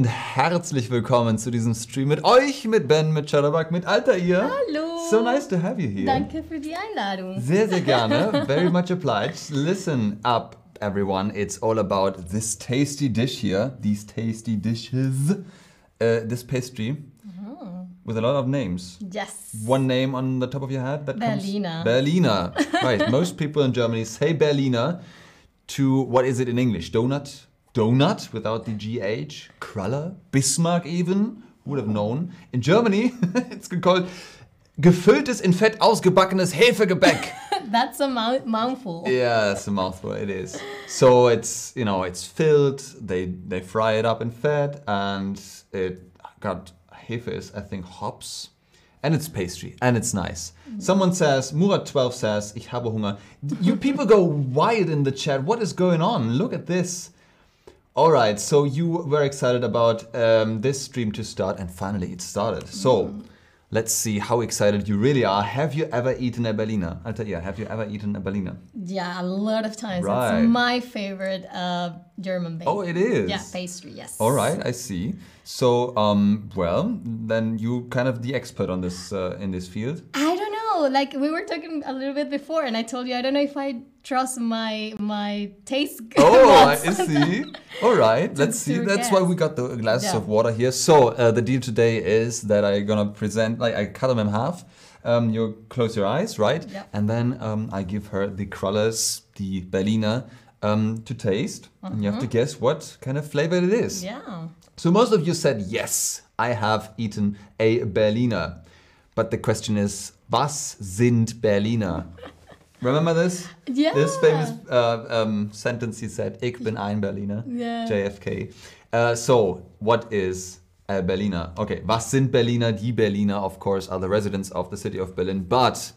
Und herzlich willkommen zu diesem Stream mit euch, mit Ben, mit Shadowbug, mit Altair. Hallo. So nice to have you here. Danke für die Einladung. Sehr, sehr gerne. Very much obliged. Listen up, everyone. It's all about this tasty dish here. These tasty dishes. Uh, this pastry with a lot of names. Yes. One name on the top of your head that Berliner. comes Berliner. right. Most people in Germany say Berliner to what is it in English? Donut? Donut without the GH? Cruller? Bismarck even? Would have known? In Germany, it's called gefülltes in Fett ausgebackenes Hefegebäck. That's a mou- mouthful. yeah, it's a mouthful. It is. So it's you know it's filled. They they fry it up in fat, and it got hefe is I think hops, and it's pastry and it's nice. Mm. Someone says Murat twelve says ich habe Hunger. You people go wild in the chat. What is going on? Look at this. All right, so you were excited about um, this stream to start, and finally it started. So. Let's see how excited you really are. Have you ever eaten a Berliner? Altair, have you ever eaten a Berliner? Yeah, a lot of times. Right. It's my favorite uh, German bake. Oh, it is. Yeah, pastry, yes. All right, I see. So, um, well, then you kind of the expert on this uh, in this field. I know. Like we were talking a little bit before, and I told you I don't know if I trust my my taste. Oh, I see. All right, let's see. That's why we got the glasses Yeah. of water here. So uh, the deal today is that I'm gonna present, like I cut them in half. Um, you close your eyes, right? Yeah. And then um, I give her the crullers, the Berliner, um, to taste, and you have to guess what kind of flavor it is. Yeah. So most of you said yes, I have eaten a Berliner. But the question is, was sind Berliner? Remember this? Yeah. This famous uh, um, sentence he said, ich bin ein Berliner, Yeah. JFK. Uh, so, what is a Berliner? Okay, was sind Berliner? Die Berliner, of course, are the residents of the city of Berlin. But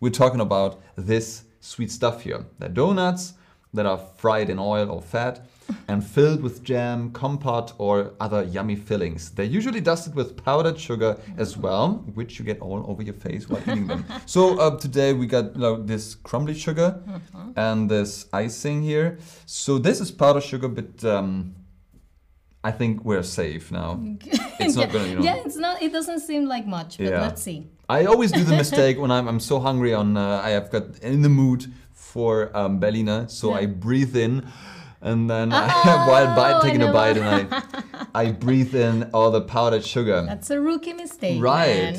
we're talking about this sweet stuff here. They're donuts that are fried in oil or fat and filled with jam, compote, or other yummy fillings. They're usually dusted with powdered sugar as well, which you get all over your face while eating them. So uh, today we got you know, this crumbly sugar and this icing here. So this is powdered sugar, but um, I think we're safe now. It's not gonna, you know. Yeah, it's not. It doesn't seem like much, but Yeah. let's see. I always do the mistake when I'm, I'm so hungry on uh, I have got in the mood for um, Berliner, so I breathe in, and then I, Oh, while bite, taking a bite, and I I breathe in all the powdered sugar. That's a rookie mistake. Right.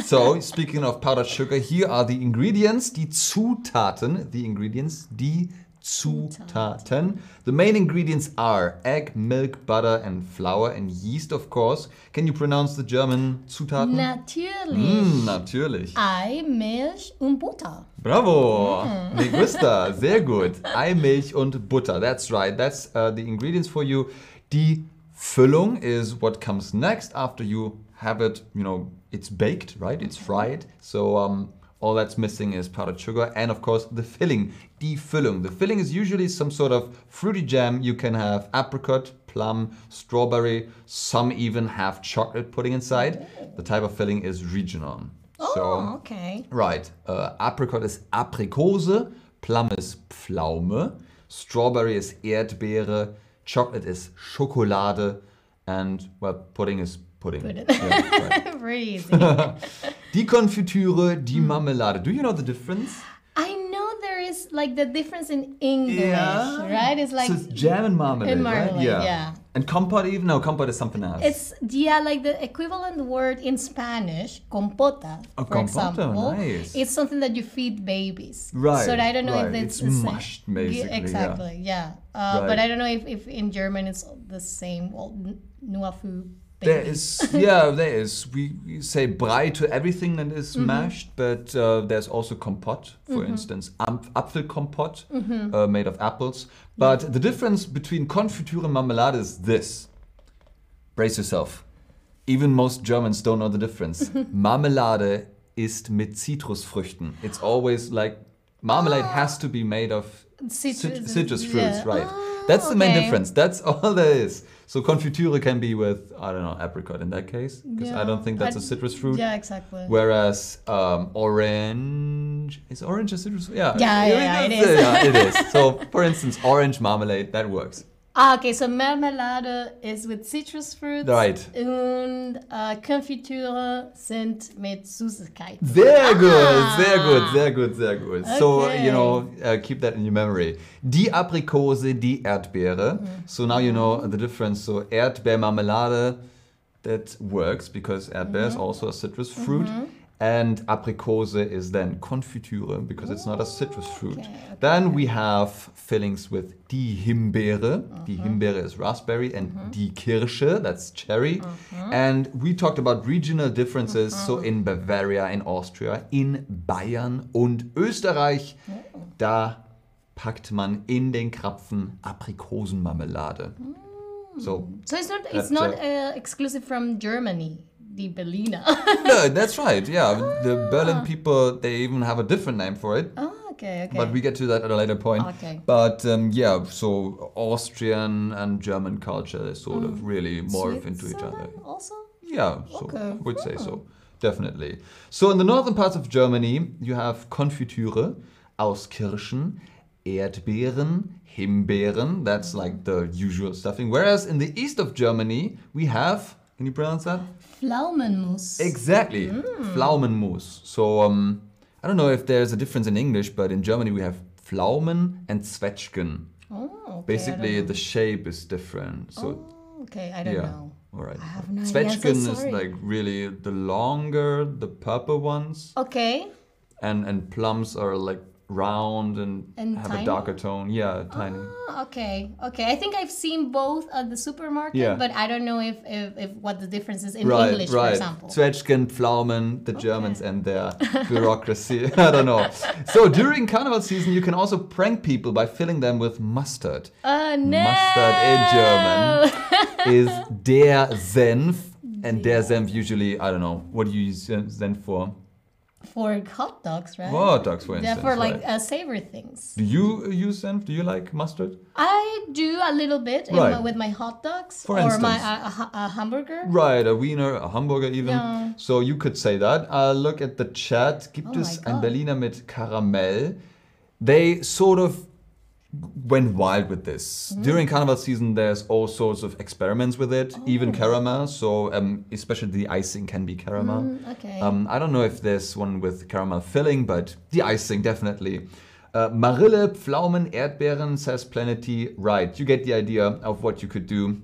so, speaking of powdered sugar, here are the ingredients, die Zutaten, the ingredients, die Zutaten. The main ingredients are egg, milk, butter, and flour, and yeast, of course. Can you pronounce the German Zutaten? Natürlich. Mm, natürlich. Ei, Milch und Butter. Bravo! Mm. Me gusta. Sehr gut. Ei, Milch und Butter. That's right. That's uh, the ingredients for you. Die Füllung is what comes next after you have it, you know, it's baked, right? It's fried. So um, all that's missing is powdered sugar and of course the filling, die Füllung. The filling is usually some sort of fruity jam. You can have apricot, plum, strawberry. Some even have chocolate pudding inside. The type of filling is regional. Oh, So okay. Right. Uh, apricot is Aprikose, Plum is Pflaume, Strawberry is Erdbeere, Chocolate is Schokolade, and well, pudding is pudding. Pudding. Yeah, right. Very easy. Die Konfitüre, die Hmm. Marmelade. Do you know the difference? I know there is like the difference in English, Yeah. right? It's like so it's jam and marmalade, and right? marmalade, yeah. And compote even? No, compote is something else. it's yeah, like the equivalent word in Spanish, compota, Oh, for compota, example. nice. It's something that you feed babies. Right, So I don't know right. if it's, It's the same- mushed, basically, Yeah, yeah. exactly. Yeah. Uh, But I don't know if, if in German it's the same. Well, n- There is, yeah, there is. We, we say brei to everything that is Mm-hmm. mashed, but uh, there's also compote, for instance, Am- Apfelkompott Mm-hmm. uh, made of apples. But the difference between confiture and marmalade is this. Brace yourself. Even most Germans don't know the difference. Marmelade ist mit Zitrusfrüchten. It's always like marmalade has to be made of Citrus- cit- citrus fruits, yeah. right? Ah, That's the main okay. difference. That's all there is. So confiture can be with I don't know apricot in that case because I don't think that's I- a citrus fruit. Yeah, exactly. Whereas um, orange is orange a citrus? Yeah, Yeah, yeah, I mean, it is. yeah, it is. So for instance, orange marmalade that works. Ah, okay, so Marmelade is with citrus fruits. Right. Und äh, Konfitüre sind mit Süßigkeiten. Sehr gut, Ah. sehr gut, sehr gut, sehr gut. So, Okay. you know, uh, keep that in your memory. Die Aprikose, die Erdbeere. So now you know the difference. So Erdbeermarmelade, that works because erdbeer is also a citrus fruit. And aprikose is then confiture because it's not a citrus oh, fruit. okay, okay. Then we have fillings with die Himbeere. Uh-huh. Die Himbeere is raspberry and uh-huh. die Kirsche, that's cherry. Uh-huh. And we talked about regional differences. So in Bavaria, in Austria, in Bayern und Österreich, oh. da packt man in den Krapfen Aprikosenmarmelade. Mm. So So it's not it's not uh, exclusive from Germany, the Berliner. no, that's right. Yeah, the ah. Berlin people they even have a different name for it. oh, okay, okay. But we get to that at a later point. Okay. But um, yeah, so Austrian and German culture sort of mm. really morph into each other. Also? Yeah, so Okay. I would say so. Definitely. So in the northern parts of Germany, you have Konfitüre aus Kirschen, Erdbeeren, Himbeeren. That's mm-hmm. like the usual stuffing. Whereas in the east of Germany, we have. Can you pronounce that? Pflaumenmus. Exactly. Pflaumenmus. So um, I don't know if there's a difference in English, but in Germany we have Pflaumen and Zwetschgen. oh, okay, Basically, the shape is different. So. Oh, okay, I don't yeah. know. All right. I have no idea, I'm so Zwetschgen is like really the longer, the purple ones, Okay. and and plums are like round and, And have tiny? a darker tone. Yeah, tiny. Ah, okay, okay. I think I've seen both at the supermarket, Yeah. but I don't know if, if, if what the difference is in right, English, for right. example. Zwetschgen, Pflaumen, the Germans and their bureaucracy. I don't know. So during carnival season, you can also prank people by filling them with mustard. Uh, no. Mustard in German is der Senf. And der Senf usually, I don't know, what do you use Senf for? For hot dogs, right? Hot dogs, for instance. Yeah, for like right. uh, savory things. Do you use Senf? Do you like mustard? I do a little bit Right. my, with my hot dogs For or my uh, a, a hamburger. Right, a Wiener, a Hamburger even. Yeah. So you could say that. Uh, look at the chat. Gibt Oh es ein. Berliner mit Karamell? They sort of went wild with this. Mm-hmm. During carnival season, there's all sorts of experiments with it, even Oh. caramel. So um, especially the icing can be caramel. Mm, okay. Um, I don't know if there's one with caramel filling, but the icing definitely. Uh, Marille, Pflaumen, Erdbeeren, says Planety. Right, you get the idea of what you could do.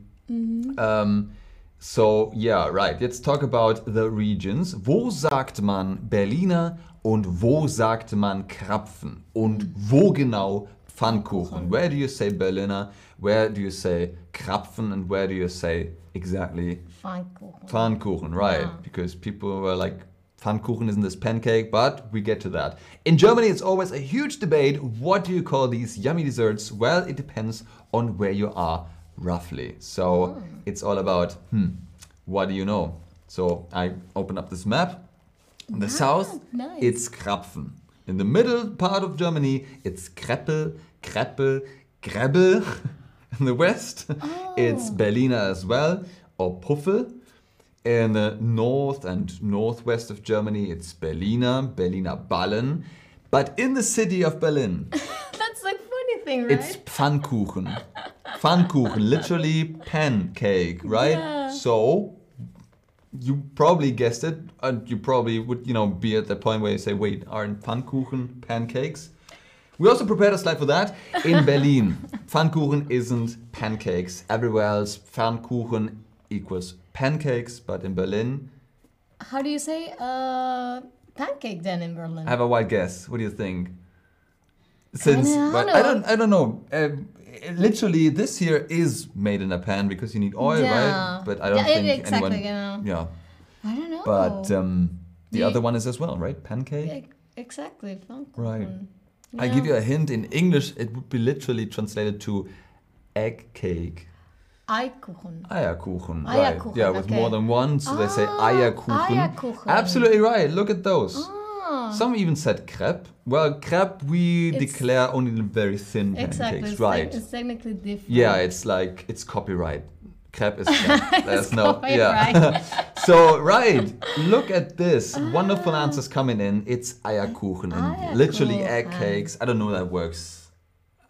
Um, so, yeah, right. Let's talk about the regions. Wo sagt man Berliner und wo sagt man Krapfen? Und wo genau Pfannkuchen? Where do you say Berliner? Where do you say Krapfen? And where do you say exactly Pfannkuchen. Pfannkuchen, right? Yeah. Because people were like, Pfannkuchen isn't this pancake, but we get to that. In Germany, it's always a huge debate. What do you call these yummy desserts? Well, it depends on where you are, roughly. So it's all about, hmm, what do you know? So I open up this map. In the south, nice. it's Krapfen. In the middle part of Germany, it's Kreppel, Kreppel, Grebbel. In the west, oh. it's Berliner as well, or Puffel. In the north and northwest of Germany, it's Berliner, Berliner Ballen. But in the city of Berlin, That's the funny thing, right? it's Pfannkuchen. Pfannkuchen, literally pancake, right? Yeah. So you probably guessed it, and you probably would, you know, be at the point where you say, "Wait, aren't Pfannkuchen pancakes?" We also prepared a slide for that. In Berlin, Pfannkuchen isn't pancakes. Everywhere else, Pfannkuchen equals pancakes, but in Berlin, How do you say uh, pancake then in Berlin? I have a wild guess. What do you think? Since I don't I know. don't I don't know. Um, literally, this here is made in a pan because you need oil, Yeah. right? But I don't Yeah, think exactly, anyone. yeah. Yeah, I don't know. but um, the The- other one is as well, right? Pancake. Yeah, exactly. Pfannkuchen. Right. I give you a hint. In English, it would be literally translated to egg cake. Eikuchen. Eierkuchen, right? Eierkuchen, Yeah, with okay. more than one, so they say Ah, Eierkuchen. Eierkuchen. Absolutely right. Look at those. Ah, Some even said crepe. Well, crepe we It's- declare only the very thin exactly. pancakes, right? it's technically different. yeah, it's like it's copyright. Crepe is crepe. There's no yeah. copyright. so right, look at this. Ah. Wonderful answers coming in. It's Eierkuchen and literally egg cakes. I don't know that works.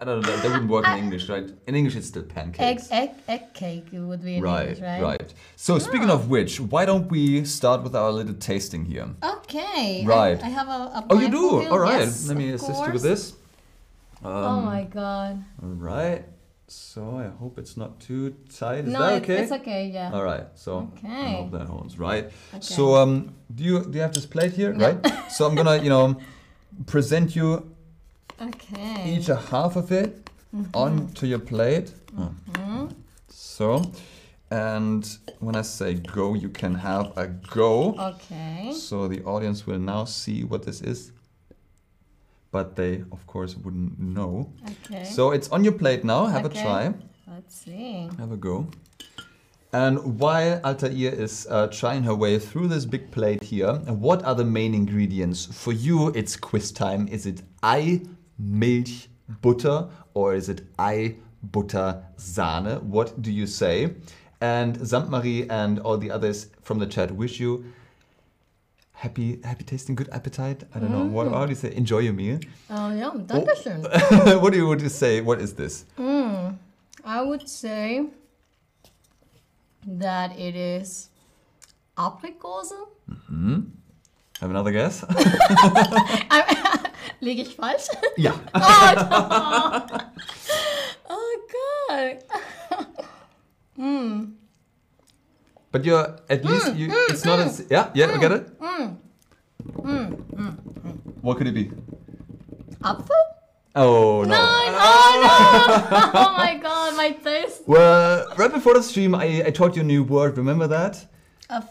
I don't know. That, that wouldn't work in English, right? In English, it's still pancakes. egg, egg egg cake it would be in Right, English, right? right. So speaking ah. of which, why don't we start with our little tasting here? Ah. Okay. Right. I, have a, a Oh, you do? All right. Yes, Let me assist you with this. Um, oh my god. All right. So I hope it's not too tight. Is no, that okay? it's okay. Yeah. All right. So okay. I hope that holds right. Okay. So um, do you do you have this plate here, No. right? so I'm gonna you know present you Okay. each a half of it Mm-hmm. onto your plate. Oh. So, and when I say go, you can have a go. Okay. So the audience will now see what this is, but they of course wouldn't know. Okay. So it's on your plate now. Have Okay. a try. Let's see. Have a go. And while Altair is uh, trying her way through this big plate here, what are the main ingredients? For you, it's quiz time. Is it Ei, Milch, Butter, or is it Ei, Butter, Sahne? What do you say? And Sandmarie and all the others from the chat wish you happy, happy tasting, good appetite. I don't know what. How do you say? Enjoy your meal. Oh yeah, Dankeschön. what do you would you say? What is this? Mm, I would say that it is Aprikose. Have another guess? Liege ich falsch? ja. Oh god. But you're at hmm, least you. Hmm, it's not as yeah yeah. I get it. What could it be? Apfel? Oh no. Nein, oh no! Oh my god, my taste. Well, right before the stream, I, I taught you a new word. Remember that? A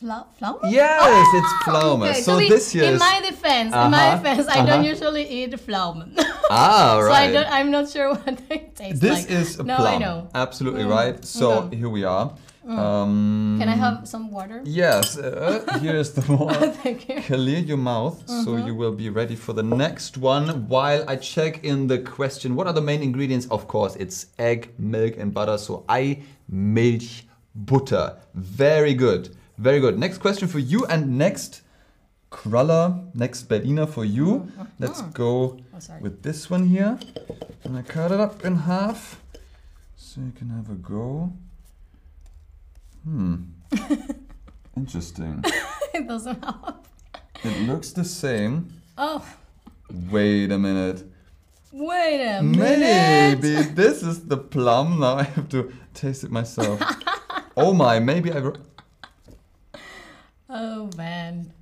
fla- flower? Yes, it's pflaume. Okay, so we- this year in my defense, in my Uh-huh, defense, I don't uh-huh. usually eat pflaumen. ah so I right. don't, I'm not sure what they taste this like. is a no, plum. I know. Absolutely Mm, right. So okay. here we are. Um, Can I have some water? Yes. Uh, here is the water. Thank you. Clear your mouth so Mm-hmm. you will be ready for the next one. While I check in the question, what are the main ingredients? Of course, it's egg, milk, and butter. So Ei, Milch, Butter. Very good. Very good. Next question for you, and next cruller, next Berliner for you. Let's go Oh, sorry. with this one here. And I cut it up in half so you can have a go. Hmm. Interesting. it doesn't help. It looks the same. Oh, Wait a minute. wait a minute. Maybe this is the plum. Now I have to taste it myself. oh my, maybe I. Oh man.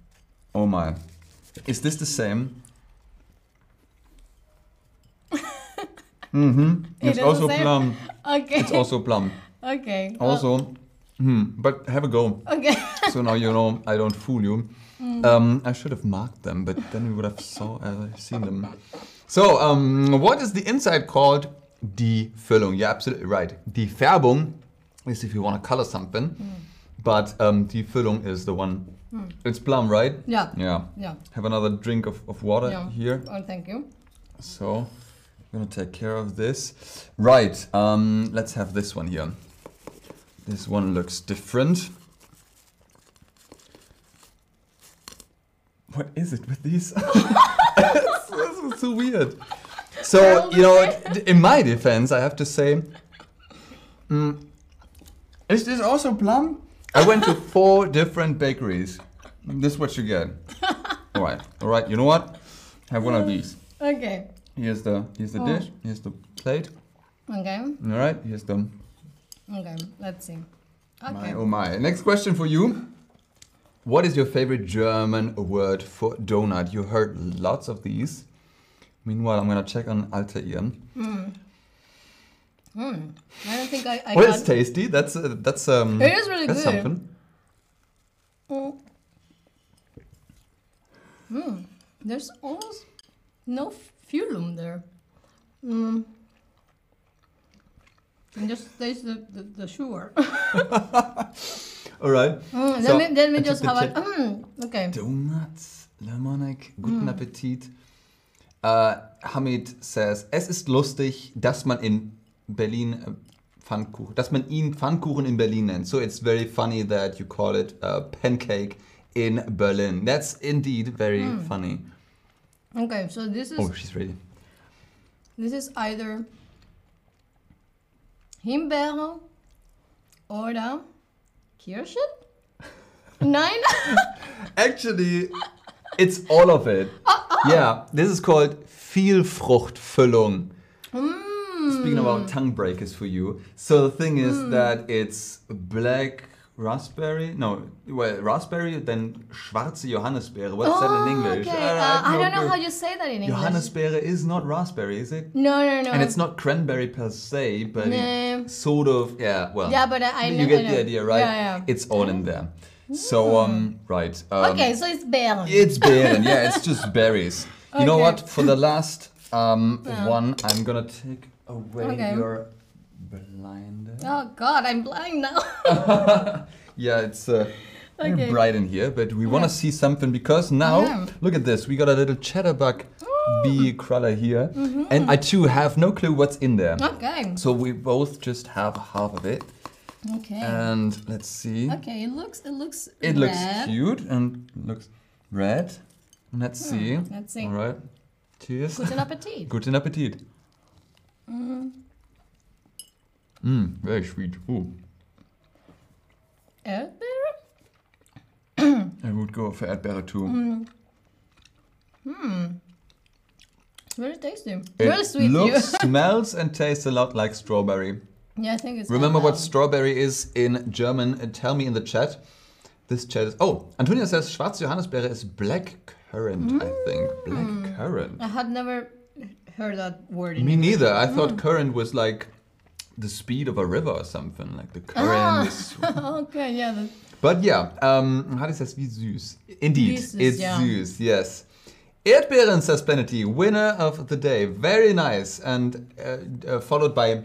Oh my. Is this the same? Mm-hmm. It's is also plum. Okay. It's also plum. okay. well, Also, hmm. But have a go. okay. So now you know I don't fool you. Um, I should have marked them, but then we would have saw uh, seen them. So, um, what is the inside called? Die Füllung. You're absolutely right. Die Färbung is if you want to color something, but um, die Füllung is the one. It's plum, right? Yeah. Yeah. Yeah. Have another drink of, of water Yeah. here. Oh, thank you. So, I'm gonna take care of this. Right. Um, let's have this one here. This one looks different. What is it with these? this is so weird. So, you know, in my defense, I have to say, mm, is this also plum? I went to four different bakeries. This is what you get. All right, all right. You know what? Have one of these. Okay. Here's the here's the Oh. dish. Here's the plate. Okay. All right. Here's the Okay. Let's see. my Okay. oh my. Next question for you. What is your favorite German word for donut? You heard lots of these. Meanwhile, I'm gonna check on Altair. Hmm. I don't think I. I Well, got- it's tasty. That's uh, that's um. It is really that's good. something. Mm. There's almost no fulum there. Mm. And just taste the, the, the sugar. All right. Mm, So, let me I just have a. Mm, okay. Donuts, Lemonek, guten Mm. Appetit. Äh, Hamid says, es ist lustig, dass man in Berlin äh, Pfannkuchen, dass man ihn Pfannkuchen in Berlin nennt. So it's very funny that you call it uh, pancake in Berlin. That's indeed very Mm. funny. Okay, so this is. Oh, she's ready. This is either Himbeere oder um, Kirschen? Nein? Actually, it's all of it. Ah, ah. Yeah, this is called Vielfruchtfüllung. Hmm. Speaking about tongue breakers for you. So the thing is hmm. that it's black raspberry. No, well, raspberry, then schwarze Johannisbeere. What's that in English? Okay. Uh, uh, I don't know how you say that in English. Johannisbeere is not raspberry, is it? No, no, no. And it's not cranberry per se, but No. sort of, yeah, well. Yeah, but I- I You know- get I the idea, right? Yeah, yeah. It's all in there. So, um, right. Um, okay, so it's Beeren. It's Beeren, yeah, it's just berries. You know what? For the last um, one, I'm gonna take away Okay. your Oh God, I'm blind now. Yeah, it's uh, very Okay. bright in here, but we wanna see something because now, look at this. We got a little chatterbug bee crawler here, Mm-hmm. and I too have no clue what's in there. okay. So we both just have half of it, Okay. and let's see. okay. It looks. It looks. It looks cute and looks red. Let's see. Hmm, let's see. All right. Cheers. Guten Appetit. Guten Appetit. Mm, Mm, very sweet. Ooh, Erdbeere? I would go for Erdbeere too. It's mm. mm. very tasty. It very sweet. looks, smells, and tastes a lot like strawberry. yeah, I think it's. Remember what strawberry is in German? Uh, tell me in the chat. This chat is. Oh, Antonia says schwarze Johannisbeere is black currant. I think black currant. I had never heard that word. In Me English. neither. I thought currant was like the speed of a river or something. Like the current Ah. okay, yeah. That, But yeah, um, how does das wie süß? Indeed, süß, it's yeah. süß, yes. Erdbeeren says Penalty, winner of the day. Very nice. And uh, uh, followed by,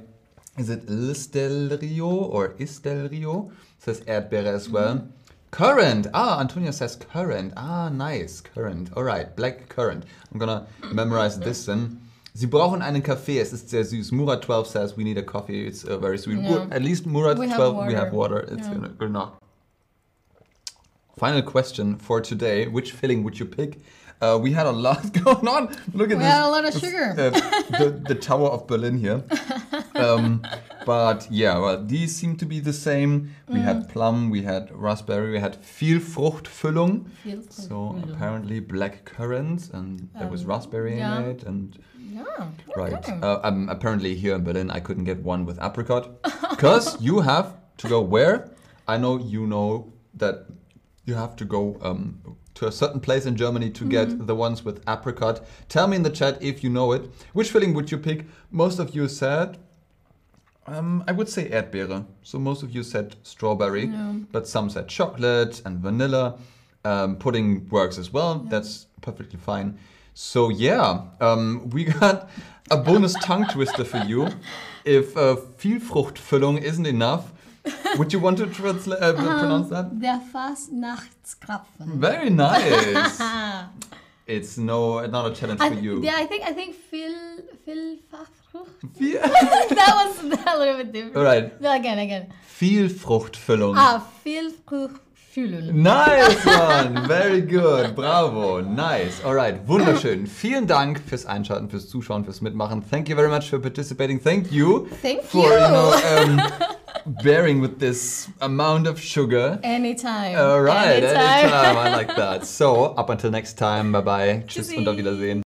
is it Listel Rio or Istel Rio? Says Erdbeere as well. Mm-hmm. Currant. Ah, Antonio says currant. Ah, nice. Currant. Alright, black currant. I'm gonna memorize this then. Sie brauchen einen Kaffee. Es ist sehr süß. Murat 12 says we need a coffee. It's uh, very sweet. Yeah. At least Murat We have 12, we have water. It's Yeah. good enough. Final question for today: Which filling would you pick? Uh, we had a lot going on. Look at we this. We had a lot of sugar. Uh, the, the Tower of Berlin here. Um, but yeah, well, these seem to be the same. We Mm. had plum, we had raspberry, we had Vielfruchtfüllung. Feel- So apparently black currants, and there was Um, raspberry yeah. in it, and Yeah. right. Uh, um, apparently here in Berlin, I couldn't get one with apricot, because you have to go where? I know you know that you have to go um, to a certain place in Germany to get the ones with apricot. Tell me in the chat if you know it. Which filling would you pick? Most of you said. Um, I would say Erdbeere. So most of you said strawberry, Yeah. but some said chocolate and vanilla. Um, pudding works as well. That's perfectly fine. So yeah, um, we got a bonus tongue twister for you. If uh, Vielfruchtfüllung isn't enough, would you want to transla- uh, pronounce that? Der Fastnachtskrapfen. Very nice. it's no, not a challenge I, for you. yeah, I think I think Phil Phil that was a little bit different. All right, No, again, again. Vielfruchtfüllung. Ah, Fühlen. Nice one, very good, bravo, nice. Alright, wunderschön. Vielen Dank fürs Einschalten, fürs Zuschauen, fürs Mitmachen. Thank you very much for participating. Thank you Thank for you. you know um, bearing with this amount of sugar. Anytime. Alright, Anytime. anytime. I like that. So, up until next time, bye bye. Tschüss Tschüssi. und auf Wiedersehen.